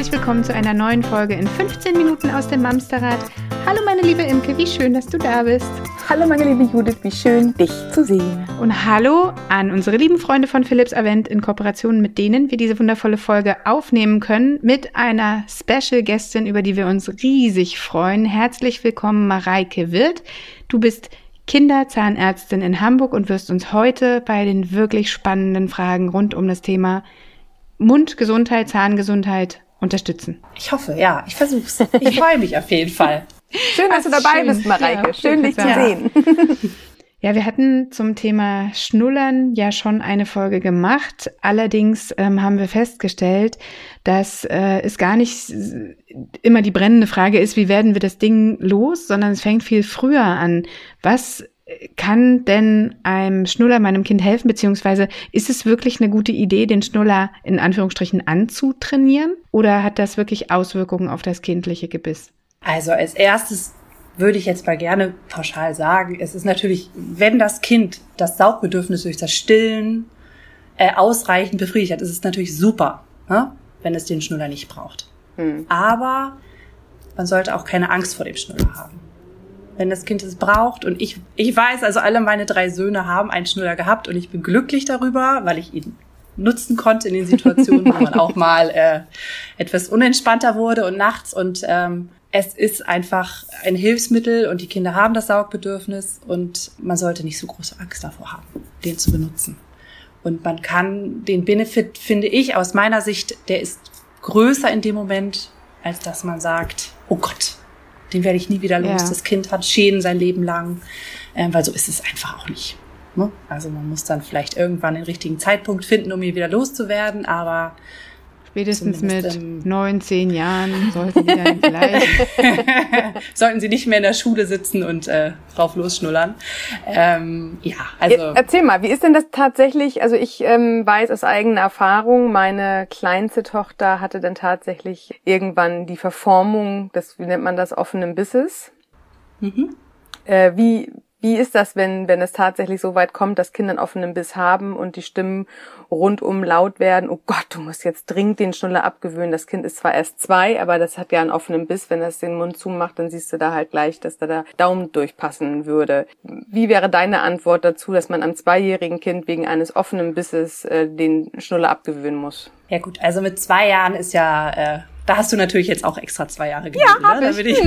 Herzlich willkommen zu einer neuen Folge in 15 Minuten aus dem Mamsterrad. Hallo meine liebe Imke, wie schön, dass du da bist. Hallo meine liebe Judith, wie schön, dich zu sehen. Und hallo an unsere lieben Freunde von Philips Avent in Kooperation mit denen wir diese wundervolle Folge aufnehmen können mit einer Special Gästin, über die wir uns riesig freuen. Herzlich willkommen Mareike Wirth. Du bist Kinderzahnärztin in Hamburg und wirst uns heute bei den wirklich spannenden Fragen rund um das Thema Mundgesundheit, Zahngesundheit unterstützen. Ich hoffe, ja. Ich versuch's. Ich freue mich auf jeden Fall. Schön, dass du dabei schön. bist, Mareike. Ja, schön, dich zu sehen. Ja, wir hatten zum Thema Schnullern ja schon eine Folge gemacht. Allerdings ähm, haben wir festgestellt, dass äh, es gar nicht immer die brennende Frage ist, wie werden wir das Ding los, sondern es fängt viel früher an. Was kann denn einem Schnuller meinem Kind helfen, beziehungsweise ist es wirklich eine gute Idee, den Schnuller in Anführungsstrichen anzutrainieren oder hat das wirklich Auswirkungen auf das kindliche Gebiss? Also als erstes würde ich jetzt mal gerne pauschal sagen, es ist natürlich, wenn das Kind das Saugbedürfnis durch das Stillen äh, ausreichend befriedigt hat, ist es natürlich super, ne? wenn es den Schnuller nicht braucht. Hm. Aber man sollte auch keine Angst vor dem Schnuller haben wenn das Kind es braucht. Und ich, ich weiß, also alle meine drei Söhne haben einen Schnuller gehabt und ich bin glücklich darüber, weil ich ihn nutzen konnte in den Situationen, wo man auch mal äh, etwas unentspannter wurde und nachts. Und ähm, es ist einfach ein Hilfsmittel und die Kinder haben das Saugbedürfnis und man sollte nicht so große Angst davor haben, den zu benutzen. Und man kann den Benefit, finde ich, aus meiner Sicht, der ist größer in dem Moment, als dass man sagt, oh Gott, den werde ich nie wieder los. Ja. Das Kind hat Schäden sein Leben lang, äh, weil so ist es einfach auch nicht. Ne? Also man muss dann vielleicht irgendwann den richtigen Zeitpunkt finden, um ihn wieder loszuwerden, aber Spätestens mit neun, zehn Jahren sollten Sie dann vielleicht. sollten Sie nicht mehr in der Schule sitzen und äh, drauf losschnullern. Ähm, ja, also. Erzähl mal, wie ist denn das tatsächlich? Also ich ähm, weiß aus eigener Erfahrung, meine kleinste Tochter hatte dann tatsächlich irgendwann die Verformung des, wie nennt man das, offenen Bisses. Mhm. Äh, wie, wie ist das, wenn, wenn es tatsächlich so weit kommt, dass Kinder einen offenen Biss haben und die Stimmen rundum laut werden? Oh Gott, du musst jetzt dringend den Schnuller abgewöhnen. Das Kind ist zwar erst zwei, aber das hat ja einen offenen Biss. Wenn es den Mund zumacht, dann siehst du da halt gleich, dass da der Daumen durchpassen würde. Wie wäre deine Antwort dazu, dass man einem zweijährigen Kind wegen eines offenen Bisses äh, den Schnuller abgewöhnen muss? Ja gut, also mit zwei Jahren ist ja äh, da hast du natürlich jetzt auch extra zwei Jahre gelesen, ja, ne? damit ich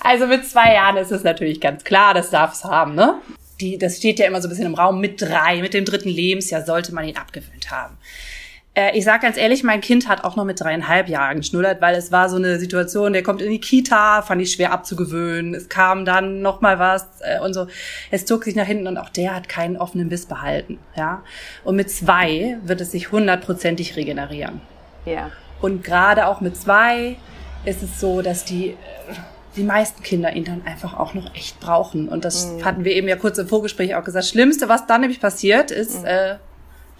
Also mit zwei Jahren ist es natürlich ganz klar, das darf es haben, ne? Die, das steht ja immer so ein bisschen im Raum. Mit drei, mit dem dritten Lebensjahr sollte man ihn abgewöhnt haben. Äh, ich sag ganz ehrlich, mein Kind hat auch noch mit dreieinhalb Jahren geschnullert, weil es war so eine Situation, der kommt in die Kita, fand ich schwer abzugewöhnen. Es kam dann noch mal was äh, und so. Es zog sich nach hinten und auch der hat keinen offenen Biss behalten, ja. Und mit zwei wird es sich hundertprozentig regenerieren. Ja. Und gerade auch mit zwei ist es so, dass die äh, die meisten Kinder ihn dann einfach auch noch echt brauchen. Und das mhm. hatten wir eben ja kurz im Vorgespräch auch gesagt. Schlimmste, was dann nämlich passiert, ist, mhm. äh,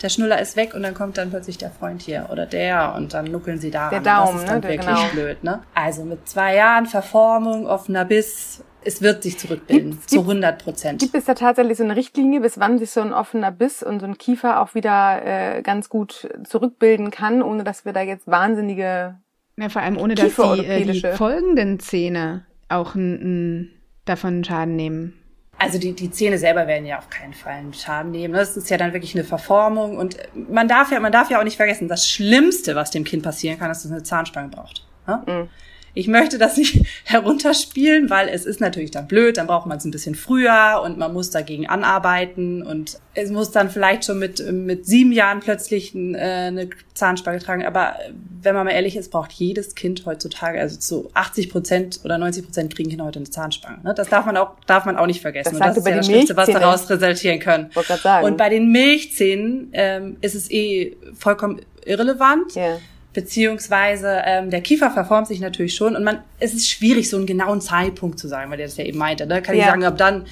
der Schnuller ist weg und dann kommt dann plötzlich der Freund hier oder der und dann nuckeln sie da. Der Daumen, das ist dann ne? wirklich genau. blöd, ne? Also mit zwei Jahren Verformung, offener Biss, es wird sich zurückbilden, gibt, zu 100 Prozent. Gibt es da tatsächlich so eine Richtlinie, bis wann sich so ein offener Biss und so ein Kiefer auch wieder äh, ganz gut zurückbilden kann, ohne dass wir da jetzt wahnsinnige ja, vor allem ohne, dass die, äh, die folgenden Zähne auch n, n, davon Schaden nehmen. Also die, die Zähne selber werden ja auf keinen Fall einen Schaden nehmen. Das ist ja dann wirklich eine Verformung. Und man darf ja, man darf ja auch nicht vergessen, das Schlimmste, was dem Kind passieren kann, ist, dass es eine Zahnspange braucht. Ja? Mhm. Ich möchte das nicht herunterspielen, weil es ist natürlich dann blöd, dann braucht man es ein bisschen früher und man muss dagegen anarbeiten und es muss dann vielleicht schon mit, mit sieben Jahren plötzlich äh, eine Zahnspange tragen. Aber wenn man mal ehrlich ist, braucht jedes Kind heutzutage, also zu 80 Prozent oder 90 Prozent kriegen Kinder heute eine Zahnspange. Ne? Das darf man auch, darf man auch nicht vergessen. Das, und das ist ja das Schlimmste, was daraus resultieren können. Sagen. Und bei den Milchzähnen ähm, ist es eh vollkommen irrelevant. Yeah beziehungsweise ähm, der Kiefer verformt sich natürlich schon und man es ist schwierig so einen genauen Zeitpunkt zu sagen, weil der das ja eben meinte. Ne? Kann ja. ich sagen, ob dann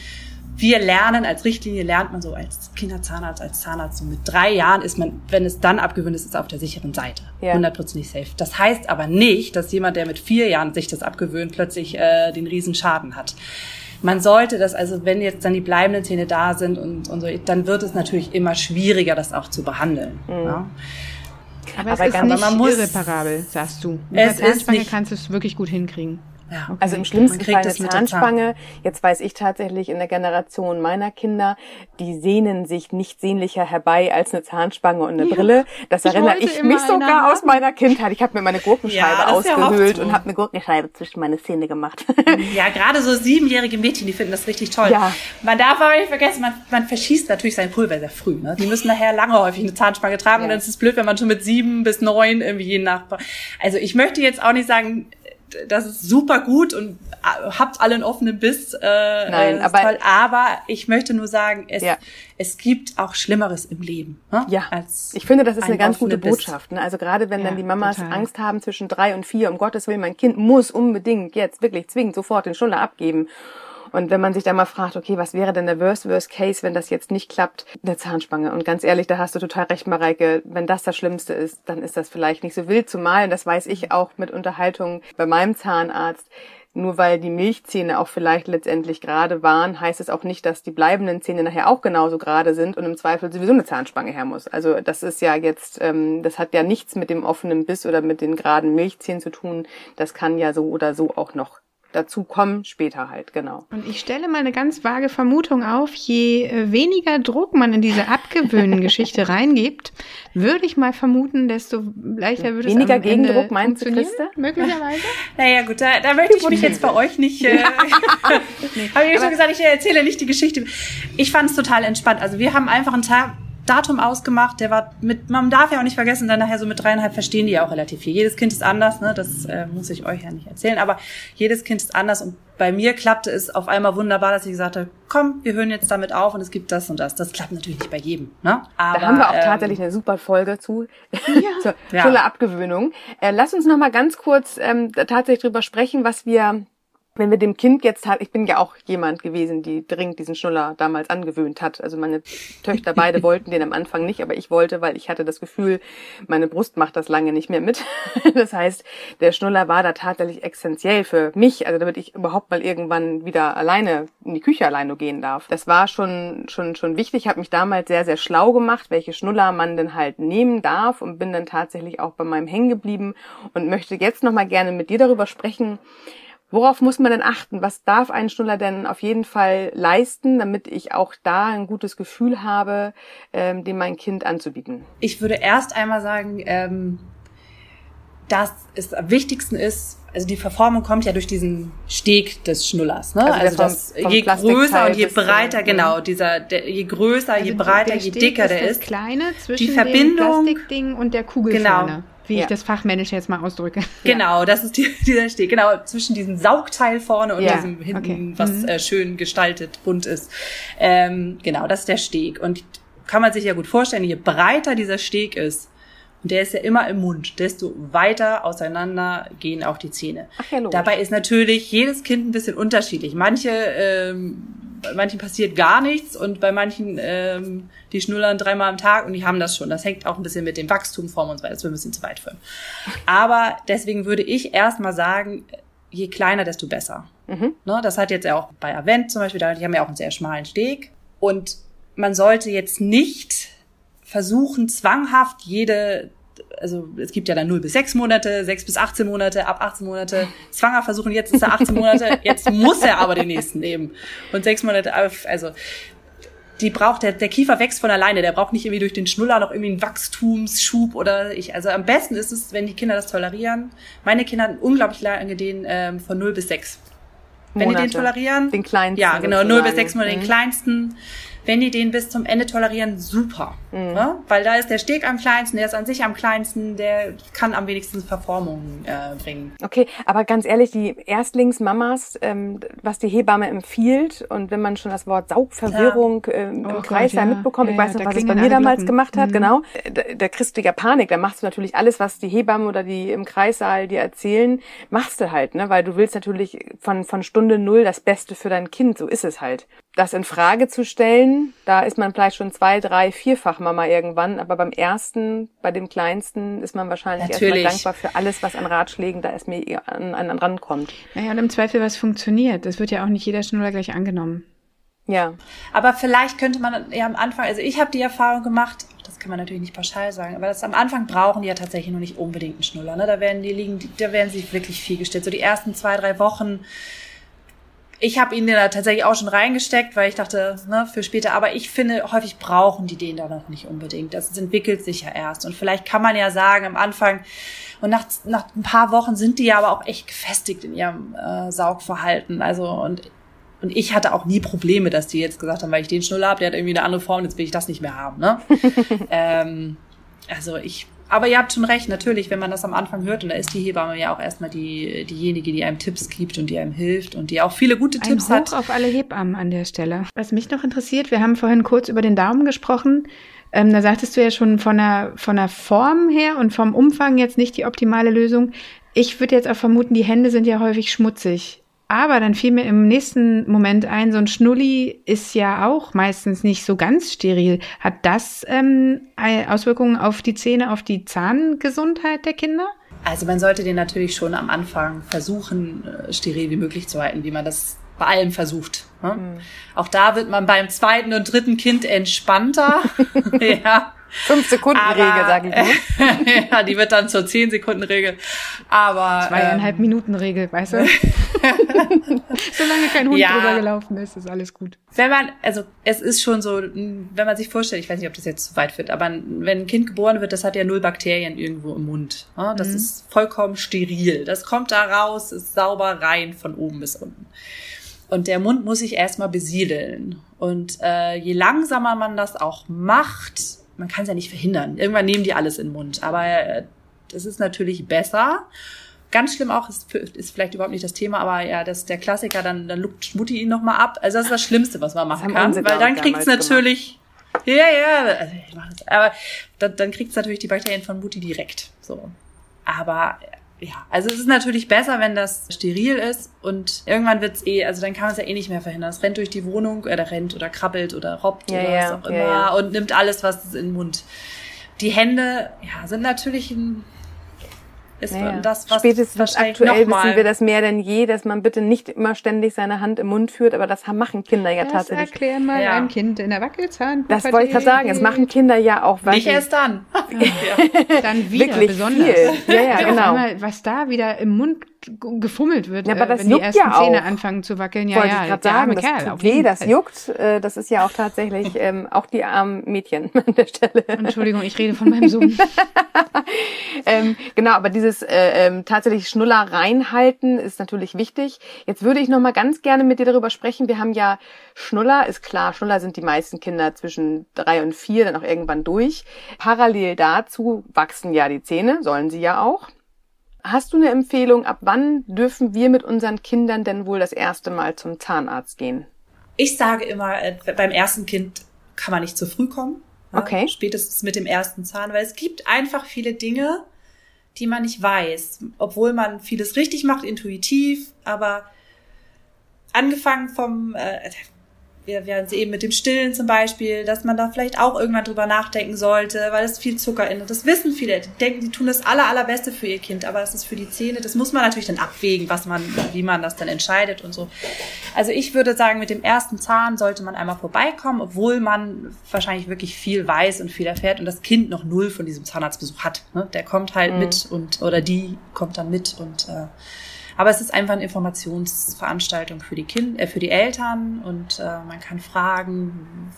wir lernen als Richtlinie lernt man so als Kinderzahnarzt, als Zahnarzt so mit drei Jahren ist man, wenn es dann abgewöhnt ist, ist auf der sicheren Seite, hundertprozentig ja. safe. Das heißt aber nicht, dass jemand, der mit vier Jahren sich das abgewöhnt, plötzlich äh, den riesen Schaden hat. Man sollte das, also wenn jetzt dann die bleibenden Zähne da sind und, und so, dann wird es natürlich immer schwieriger, das auch zu behandeln. Mhm. Ja? Aber, aber es ist nicht irreparabel, sagst du. Mit es Zahnspange kannst du es wirklich gut hinkriegen. Ja, okay. Also im schlimmsten Fall eine Zahnspange. Jetzt weiß ich tatsächlich in der Generation meiner Kinder, die sehnen sich nicht sehnlicher herbei als eine Zahnspange und eine ja. Brille. Das ich erinnere ich mich sogar aus meiner Kindheit. Ich habe mir meine Gurkenscheibe ja, ausgehöhlt und habe eine Gurkenscheibe zwischen meine Zähne gemacht. Ja, gerade so siebenjährige Mädchen, die finden das richtig toll. Ja. Man darf aber nicht vergessen, man, man verschießt natürlich sein Pulver sehr früh. Ne? Die müssen nachher lange häufig eine Zahnspange tragen ja. und dann ist es blöd, wenn man schon mit sieben bis neun irgendwie je nach. Also ich möchte jetzt auch nicht sagen, das ist super gut und äh, habt alle einen offenen Biss. Äh, Nein, aber, toll. aber ich möchte nur sagen, es, ja. es gibt auch Schlimmeres im Leben. Ne? Ja, ich finde, das ist ein eine ganz gute Botschaft. Ne? Also gerade wenn ja, dann die Mamas total. Angst haben zwischen drei und vier, um Gottes Willen, mein Kind muss unbedingt jetzt wirklich zwingend sofort den Schuller abgeben. Und wenn man sich da mal fragt, okay, was wäre denn der Worst Worst Case, wenn das jetzt nicht klappt, eine Zahnspange. Und ganz ehrlich, da hast du total recht, Mareike. Wenn das das Schlimmste ist, dann ist das vielleicht nicht so wild. Zumal, das weiß ich auch mit Unterhaltungen bei meinem Zahnarzt, nur weil die Milchzähne auch vielleicht letztendlich gerade waren, heißt es auch nicht, dass die bleibenden Zähne nachher auch genauso gerade sind und im Zweifel sowieso eine Zahnspange her muss. Also das ist ja jetzt, ähm, das hat ja nichts mit dem offenen Biss oder mit den geraden Milchzähnen zu tun. Das kann ja so oder so auch noch dazu kommen, später halt, genau. Und ich stelle mal eine ganz vage Vermutung auf, je äh, weniger Druck man in diese Abgewöhnen-Geschichte reingibt, würde ich mal vermuten, desto leichter würde weniger es Weniger Gegendruck, meinst du, Christa? Möglicherweise? Naja, gut, da, da möchte ich mich jetzt bei euch nicht, äh, nee. habe ich schon gesagt, ich erzähle nicht die Geschichte. Ich fand es total entspannt. Also wir haben einfach einen Tag, Datum ausgemacht, der war mit, man darf ja auch nicht vergessen, dann nachher so mit dreieinhalb verstehen die ja auch relativ viel. Jedes Kind ist anders, ne? das äh, muss ich euch ja nicht erzählen, aber jedes Kind ist anders und bei mir klappte es auf einmal wunderbar, dass ich gesagt habe, komm, wir hören jetzt damit auf und es gibt das und das. Das klappt natürlich nicht bei jedem. Ne? Aber, da haben wir auch ähm, tatsächlich eine super Folge zu, ja. zur ja. Abgewöhnung. Äh, lass uns noch mal ganz kurz ähm, tatsächlich drüber sprechen, was wir wenn wir dem Kind jetzt halt, ich bin ja auch jemand gewesen, die dringend diesen Schnuller damals angewöhnt hat. Also meine Töchter beide wollten den am Anfang nicht, aber ich wollte, weil ich hatte das Gefühl, meine Brust macht das lange nicht mehr mit. Das heißt, der Schnuller war da tatsächlich essentiell für mich, also damit ich überhaupt mal irgendwann wieder alleine in die Küche alleine gehen darf. Das war schon schon schon wichtig. Ich habe mich damals sehr sehr schlau gemacht, welche Schnuller man denn halt nehmen darf und bin dann tatsächlich auch bei meinem hängen geblieben und möchte jetzt noch mal gerne mit dir darüber sprechen Worauf muss man denn achten? Was darf ein Schnuller denn auf jeden Fall leisten, damit ich auch da ein gutes Gefühl habe, ähm, dem mein Kind anzubieten? Ich würde erst einmal sagen, ähm, dass es am wichtigsten ist, also die Verformung kommt ja durch diesen Steg des Schnullers, ne? Also, also das, je größer und je breiter, genau, dieser, der, je größer, also je breiter, je dicker der ist. Kleine zwischen die Verbindung, dem Plastikding und der Kugel genau, wie ja. ich das fachmännisch jetzt mal ausdrücke. Genau, das ist die, dieser Steg. Genau, zwischen diesem Saugteil vorne und ja. diesem hinten, okay. was mhm. äh, schön gestaltet, bunt ist. Ähm, genau, das ist der Steg. Und kann man sich ja gut vorstellen, je breiter dieser Steg ist, und der ist ja immer im Mund, desto weiter auseinander gehen auch die Zähne. Ach ja, Dabei ist natürlich jedes Kind ein bisschen unterschiedlich. Manche ähm, bei manchen passiert gar nichts und bei manchen, ähm, die schnullern dreimal am Tag und die haben das schon. Das hängt auch ein bisschen mit dem Wachstum vor und so weiter. Das wird ein bisschen zu weit führen. Aber deswegen würde ich erstmal sagen, je kleiner, desto besser. Mhm. Ne, das hat jetzt ja auch bei Avent zum Beispiel, die haben ja auch einen sehr schmalen Steg. Und man sollte jetzt nicht versuchen, zwanghaft jede also es gibt ja dann 0 bis 6 Monate, 6 bis 18 Monate, ab 18 Monate zwanger versuchen, jetzt ist er 18 Monate, jetzt muss er aber den nächsten nehmen. Und 6 Monate, also die braucht, der, der Kiefer wächst von alleine, der braucht nicht irgendwie durch den Schnuller noch irgendwie einen Wachstumsschub oder ich, also am besten ist es, wenn die Kinder das tolerieren. Meine Kinder hatten unglaublich lange den ähm, von 0 bis 6. Wenn Monate. die den tolerieren. Den kleinsten. Ja, genau, 0 bis 6 Monate, mhm. den kleinsten wenn die den bis zum Ende tolerieren, super. Mhm. Ne? Weil da ist der Steg am kleinsten, der ist an sich am kleinsten, der kann am wenigsten Verformungen äh, bringen. Okay, aber ganz ehrlich, die Erstlingsmamas, ähm, was die Hebamme empfiehlt und wenn man schon das Wort Saugverwirrung äh, im oh Kreis ja. mitbekommt, ich ja, weiß noch, was es bei mir damals Glocken. gemacht hat, mhm. genau, da, da kriegst du ja Panik, da machst du natürlich alles, was die Hebamme oder die im Kreissaal dir erzählen, machst du halt, ne? weil du willst natürlich von, von Stunde null das Beste für dein Kind, so ist es halt das in Frage zu stellen, da ist man vielleicht schon zwei, drei, vierfach Mama irgendwann, aber beim ersten, bei dem kleinsten, ist man wahrscheinlich Natürlich. erstmal dankbar für alles, was an Ratschlägen da erst mir an, an, an rankommt. Naja, und im Zweifel, was funktioniert. Das wird ja auch nicht jeder Schnuller gleich angenommen. Ja. Aber vielleicht könnte man ja am Anfang, also ich habe die Erfahrung gemacht, das kann man natürlich nicht pauschal sagen, aber das am Anfang brauchen die ja tatsächlich noch nicht unbedingt einen Schnuller. Ne? Da werden die liegen, da werden sie wirklich viel gestellt. So die ersten zwei, drei Wochen. Ich habe ihn da tatsächlich auch schon reingesteckt, weil ich dachte, ne, für später. Aber ich finde, häufig brauchen die den da noch nicht unbedingt. Das entwickelt sich ja erst. Und vielleicht kann man ja sagen, am Anfang, und nach, nach ein paar Wochen sind die ja aber auch echt gefestigt in ihrem äh, Saugverhalten. Also, und und ich hatte auch nie Probleme, dass die jetzt gesagt haben, weil ich den Schnuller habe, der hat irgendwie eine andere Form, jetzt will ich das nicht mehr haben. Ne? ähm, also ich, aber ihr habt schon recht, natürlich, wenn man das am Anfang hört, und da ist die Hebamme ja auch erstmal die, diejenige, die einem Tipps gibt und die einem hilft und die auch viele gute Ein Tipps Hoch hat. auf alle Hebammen an der Stelle. Was mich noch interessiert, wir haben vorhin kurz über den Daumen gesprochen. Ähm, da sagtest du ja schon von der, von der Form her und vom Umfang jetzt nicht die optimale Lösung. Ich würde jetzt auch vermuten, die Hände sind ja häufig schmutzig. Aber dann fiel mir im nächsten Moment ein, so ein Schnulli ist ja auch meistens nicht so ganz steril. Hat das ähm, Auswirkungen auf die Zähne, auf die Zahngesundheit der Kinder? Also man sollte den natürlich schon am Anfang versuchen, äh, steril wie möglich zu halten, wie man das bei allem versucht. Ne? Mhm. Auch da wird man beim zweiten und dritten Kind entspannter. ja. Fünf Sekunden Regel, sage ich mal. ja, die wird dann zur zehn Sekunden Regel. Aber zweieinhalb ähm, Minuten Regel, weißt du? Solange kein Hund ja, drüber gelaufen ist, ist alles gut. Wenn man, also es ist schon so, wenn man sich vorstellt, ich weiß nicht, ob das jetzt zu weit wird, aber wenn ein Kind geboren wird, das hat ja null Bakterien irgendwo im Mund. Ne? Das mhm. ist vollkommen steril. Das kommt da raus, ist sauber rein von oben bis unten. Und der Mund muss sich erstmal besiedeln. Und äh, je langsamer man das auch macht, man kann es ja nicht verhindern. Irgendwann nehmen die alles in den Mund. Aber äh, das ist natürlich besser. Ganz schlimm auch, ist, ist vielleicht überhaupt nicht das Thema, aber ja, das der Klassiker, dann, dann lugt Mutti ihn nochmal ab. Also das ist das Schlimmste, was man machen kann. Weil dann kriegt es natürlich. Ja, ja, also ich mach das, aber dann, dann kriegt es natürlich die Bakterien von Mutti direkt. So. Aber ja, also es ist natürlich besser, wenn das steril ist und irgendwann wird's eh, also dann kann man es ja eh nicht mehr verhindern. Es rennt durch die Wohnung, oder rennt oder krabbelt oder robbt ja, oder ja, was auch immer ja, und nimmt alles, was es in den Mund. Die Hände, ja, sind natürlich ein ist naja. das, was Spätestens aktuell wissen wir das mehr denn je, dass man bitte nicht immer ständig seine Hand im Mund führt, aber das machen Kinder ja das tatsächlich. Erklär mal ja. ein Kind in der Wackelzahn. Das wollte ich gerade sagen, das machen Kinder ja auch. Nicht erst dann. dann wieder Wirklich besonders. Viel. Ja, ja, genau. Einmal, was da wieder im Mund gefummelt wird, ja, aber äh, das wenn juckt die ersten ja Zähne anfangen zu wackeln. Ja, Wollte ja, ich sagen, das Kerl. Auf weh, das Fall. juckt. Äh, das ist ja auch tatsächlich ähm, auch die armen Mädchen an der Stelle. Entschuldigung, ich rede von meinem Sohn. ähm, genau, aber dieses äh, ähm, tatsächlich Schnuller reinhalten ist natürlich wichtig. Jetzt würde ich noch mal ganz gerne mit dir darüber sprechen. Wir haben ja Schnuller, ist klar, Schnuller sind die meisten Kinder zwischen drei und vier dann auch irgendwann durch. Parallel dazu wachsen ja die Zähne, sollen sie ja auch. Hast du eine Empfehlung, ab wann dürfen wir mit unseren Kindern denn wohl das erste Mal zum Zahnarzt gehen? Ich sage immer, äh, beim ersten Kind kann man nicht zu früh kommen. Okay. Spätestens mit dem ersten Zahn, weil es gibt einfach viele Dinge, die man nicht weiß, obwohl man vieles richtig macht, intuitiv, aber angefangen vom, äh, wir werden sie eben mit dem Stillen zum Beispiel, dass man da vielleicht auch irgendwann drüber nachdenken sollte, weil es viel Zucker in. Das wissen viele. Die denken, die tun das aller, allerbeste für ihr Kind, aber das ist für die Zähne. Das muss man natürlich dann abwägen, was man, wie man das dann entscheidet und so. Also ich würde sagen, mit dem ersten Zahn sollte man einmal vorbeikommen, obwohl man wahrscheinlich wirklich viel weiß und viel erfährt und das Kind noch null von diesem Zahnarztbesuch hat. Ne? Der kommt halt mhm. mit und, oder die kommt dann mit und, äh, aber es ist einfach eine Informationsveranstaltung für die Kinder, äh, für die Eltern und äh, man kann fragen.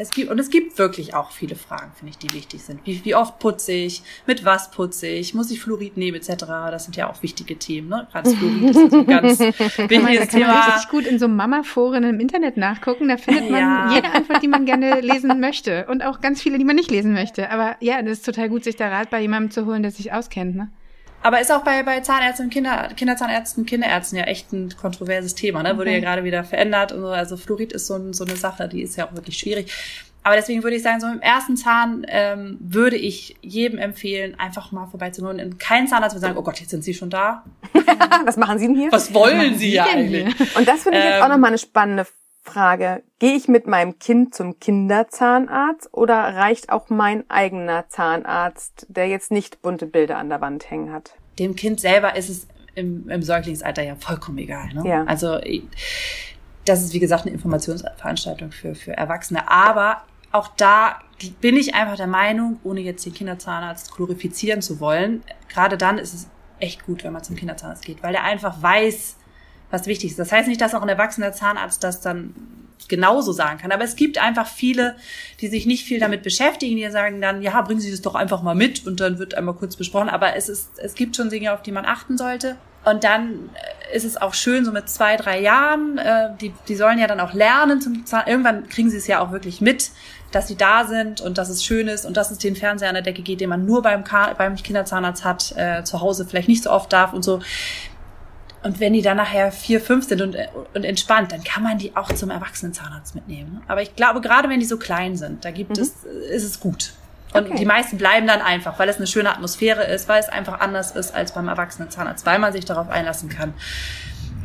Es gibt, und es gibt wirklich auch viele Fragen, finde ich, die wichtig sind. Wie, wie oft putze ich? Mit was putze ich? Muss ich Fluorid nehmen, etc.? Das sind ja auch wichtige Themen, ne? Gerade das Fluorid ist ein ganz wichtiges Thema. Man richtig gut in so Mama-Foren im Internet nachgucken. Da findet man ja. jede Antwort, die man gerne lesen möchte. Und auch ganz viele, die man nicht lesen möchte. Aber ja, das ist total gut, sich da Rat bei jemandem zu holen, der sich auskennt, ne? Aber ist auch bei, bei Zahnärzten und Kinder, Kinderzahnärzten, Kinderärzten ja echt ein kontroverses Thema, ne? Wurde okay. ja gerade wieder verändert und so. Also Fluorid ist so, ein, so eine Sache, die ist ja auch wirklich schwierig. Aber deswegen würde ich sagen, so im ersten Zahn ähm, würde ich jedem empfehlen, einfach mal vorbeizuholen. Und kein Zahnarzt würde sagen, oh Gott, jetzt sind Sie schon da. Was machen Sie denn hier? Was wollen Sie, Sie ja eigentlich? Und das finde ich ähm, jetzt auch nochmal eine spannende Frage, gehe ich mit meinem Kind zum Kinderzahnarzt oder reicht auch mein eigener Zahnarzt, der jetzt nicht bunte Bilder an der Wand hängen hat? Dem Kind selber ist es im, im Säuglingsalter ja vollkommen egal. Ne? Ja. Also das ist wie gesagt eine Informationsveranstaltung für, für Erwachsene. Aber auch da bin ich einfach der Meinung, ohne jetzt den Kinderzahnarzt glorifizieren zu wollen, gerade dann ist es echt gut, wenn man zum Kinderzahnarzt geht, weil der einfach weiß, was wichtig ist. Das heißt nicht, dass auch ein erwachsener Zahnarzt das dann genauso sagen kann. Aber es gibt einfach viele, die sich nicht viel damit beschäftigen, die sagen dann, ja, bringen Sie das doch einfach mal mit und dann wird einmal kurz besprochen. Aber es ist, es gibt schon Dinge, auf die man achten sollte. Und dann äh, ist es auch schön, so mit zwei, drei Jahren, äh, die, die sollen ja dann auch lernen. Zum Zahn Irgendwann kriegen sie es ja auch wirklich mit, dass sie da sind und dass es schön ist und dass es den Fernseher an der Decke geht, den man nur beim, Ka beim Kinderzahnarzt hat, äh, zu Hause vielleicht nicht so oft darf und so. Und wenn die dann nachher vier, fünf sind und, und entspannt, dann kann man die auch zum Erwachsenenzahnarzt mitnehmen. Aber ich glaube, gerade wenn die so klein sind, da gibt mhm. es, ist es gut. Und okay. die meisten bleiben dann einfach, weil es eine schöne Atmosphäre ist, weil es einfach anders ist als beim Erwachsenenzahnarzt, weil man sich darauf einlassen kann.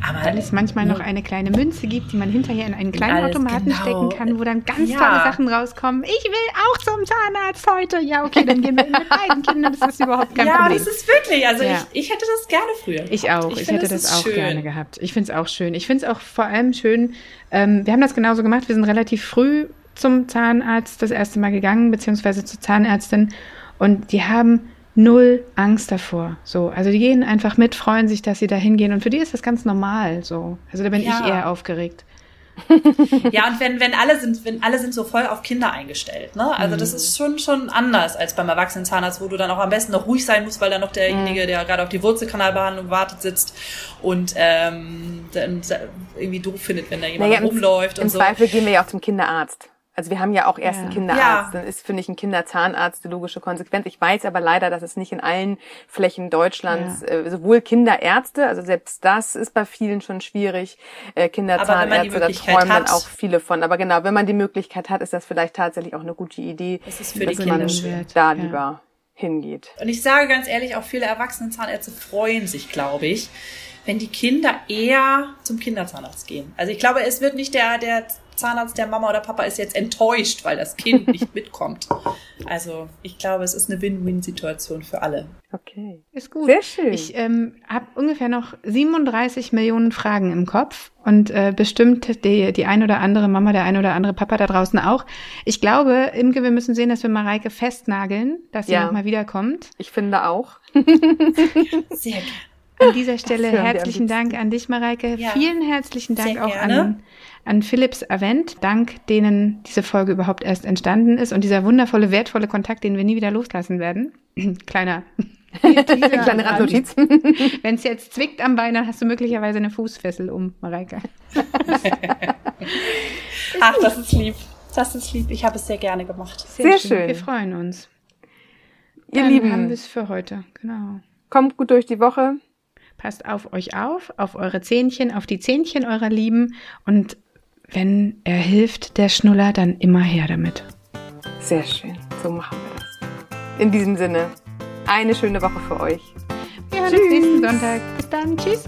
Aber weil es manchmal noch eine kleine Münze gibt, die man hinterher in einen kleinen Automaten genau. stecken kann, wo dann ganz ja. tolle Sachen rauskommen. Ich will auch zum Zahnarzt heute. Ja, okay, dann gehen wir mit beiden Kindern. Das ist überhaupt kein ja, Problem. Ja, das ist wirklich. Also ja. ich, ich hätte das gerne früher. Ich auch. Ich, ich hätte das auch schön. gerne gehabt. Ich finde es auch schön. Ich finde es auch vor allem schön. Ähm, wir haben das genauso gemacht. Wir sind relativ früh zum Zahnarzt das erste Mal gegangen, beziehungsweise zur Zahnärztin. Und die haben null Angst davor. So, also die gehen einfach mit, freuen sich, dass sie da hingehen und für die ist das ganz normal. So, also da bin ja. ich eher aufgeregt. ja, und wenn, wenn alle sind, wenn alle sind so voll auf Kinder eingestellt, ne? Also mhm. das ist schon, schon anders als beim Erwachsenenzahnarzt, wo du dann auch am besten noch ruhig sein musst, weil da noch derjenige, mhm. der gerade auf die Wurzelkanalbehandlung wartet, sitzt und ähm, dann irgendwie doof findet, wenn da jemand naja, rumläuft im, und so. Im Zweifel gehen wir ja auch zum Kinderarzt. Also wir haben ja auch erst ja. einen Kinderarzt, ja. dann ist, finde ich, ein Kinderzahnarzt die logische Konsequenz. Ich weiß aber leider, dass es nicht in allen Flächen Deutschlands, ja. äh, sowohl Kinderärzte, also selbst das ist bei vielen schon schwierig, äh, Kinderzahnärzte, da träumen hat, dann auch viele von. Aber genau, wenn man die Möglichkeit hat, ist das vielleicht tatsächlich auch eine gute Idee, das ist für dass die man schön. da lieber hingeht. Und ich sage ganz ehrlich, auch viele Erwachsene-Zahnärzte freuen sich, glaube ich, wenn die Kinder eher zum Kinderzahnarzt gehen. Also ich glaube, es wird nicht der, der Zahnarzt der Mama oder Papa ist jetzt enttäuscht, weil das Kind nicht mitkommt. Also ich glaube, es ist eine Win-Win-Situation für alle. Okay. Ist gut. Sehr schön. Ich ähm, habe ungefähr noch 37 Millionen Fragen im Kopf und äh, bestimmt die, die ein oder andere Mama, der ein oder andere Papa da draußen auch. Ich glaube, Imke, wir müssen sehen, dass wir Mareike festnageln, dass sie ja. nochmal wiederkommt. Ich finde auch. Sehr gerne. An dieser Stelle herzlichen Dank an dich, Mareike. Ja. Vielen herzlichen Dank auch an, an Philips Avent, dank denen diese Folge überhaupt erst entstanden ist und dieser wundervolle, wertvolle Kontakt, den wir nie wieder loslassen werden. Kleiner. Kleine Randnotiz. Wenn es jetzt zwickt am Bein, dann hast du möglicherweise eine Fußfessel um, Mareike. Ach, das ist lieb. Das ist lieb. Ich habe es sehr gerne gemacht. Sehr, sehr schön. schön. Wir freuen uns. Ihr dann Lieben. haben wir es für heute. Genau. Kommt gut durch die Woche. Passt auf euch auf, auf eure Zähnchen, auf die Zähnchen eurer Lieben und wenn er hilft, der Schnuller, dann immer her damit. Sehr schön, so machen wir das. In diesem Sinne, eine schöne Woche für euch. Wir hören uns nächsten Sonntag. Bis dann, tschüss.